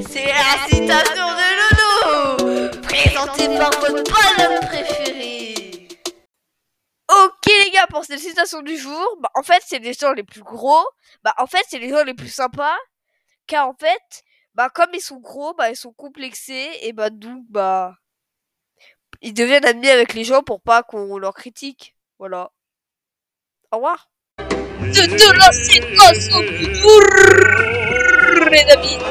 C'est la citation de Loulou Présentée par votre bonhomme préféré Ok les gars, pour cette citation du jour, bah en fait c'est les gens les plus gros, bah en fait c'est les gens les plus sympas, car en fait, bah comme ils sont gros, bah ils sont complexés, et bah donc bah... Ils deviennent amis avec les gens pour pas qu'on leur critique. Voilà. Au revoir. De, de la citation du jour, les amis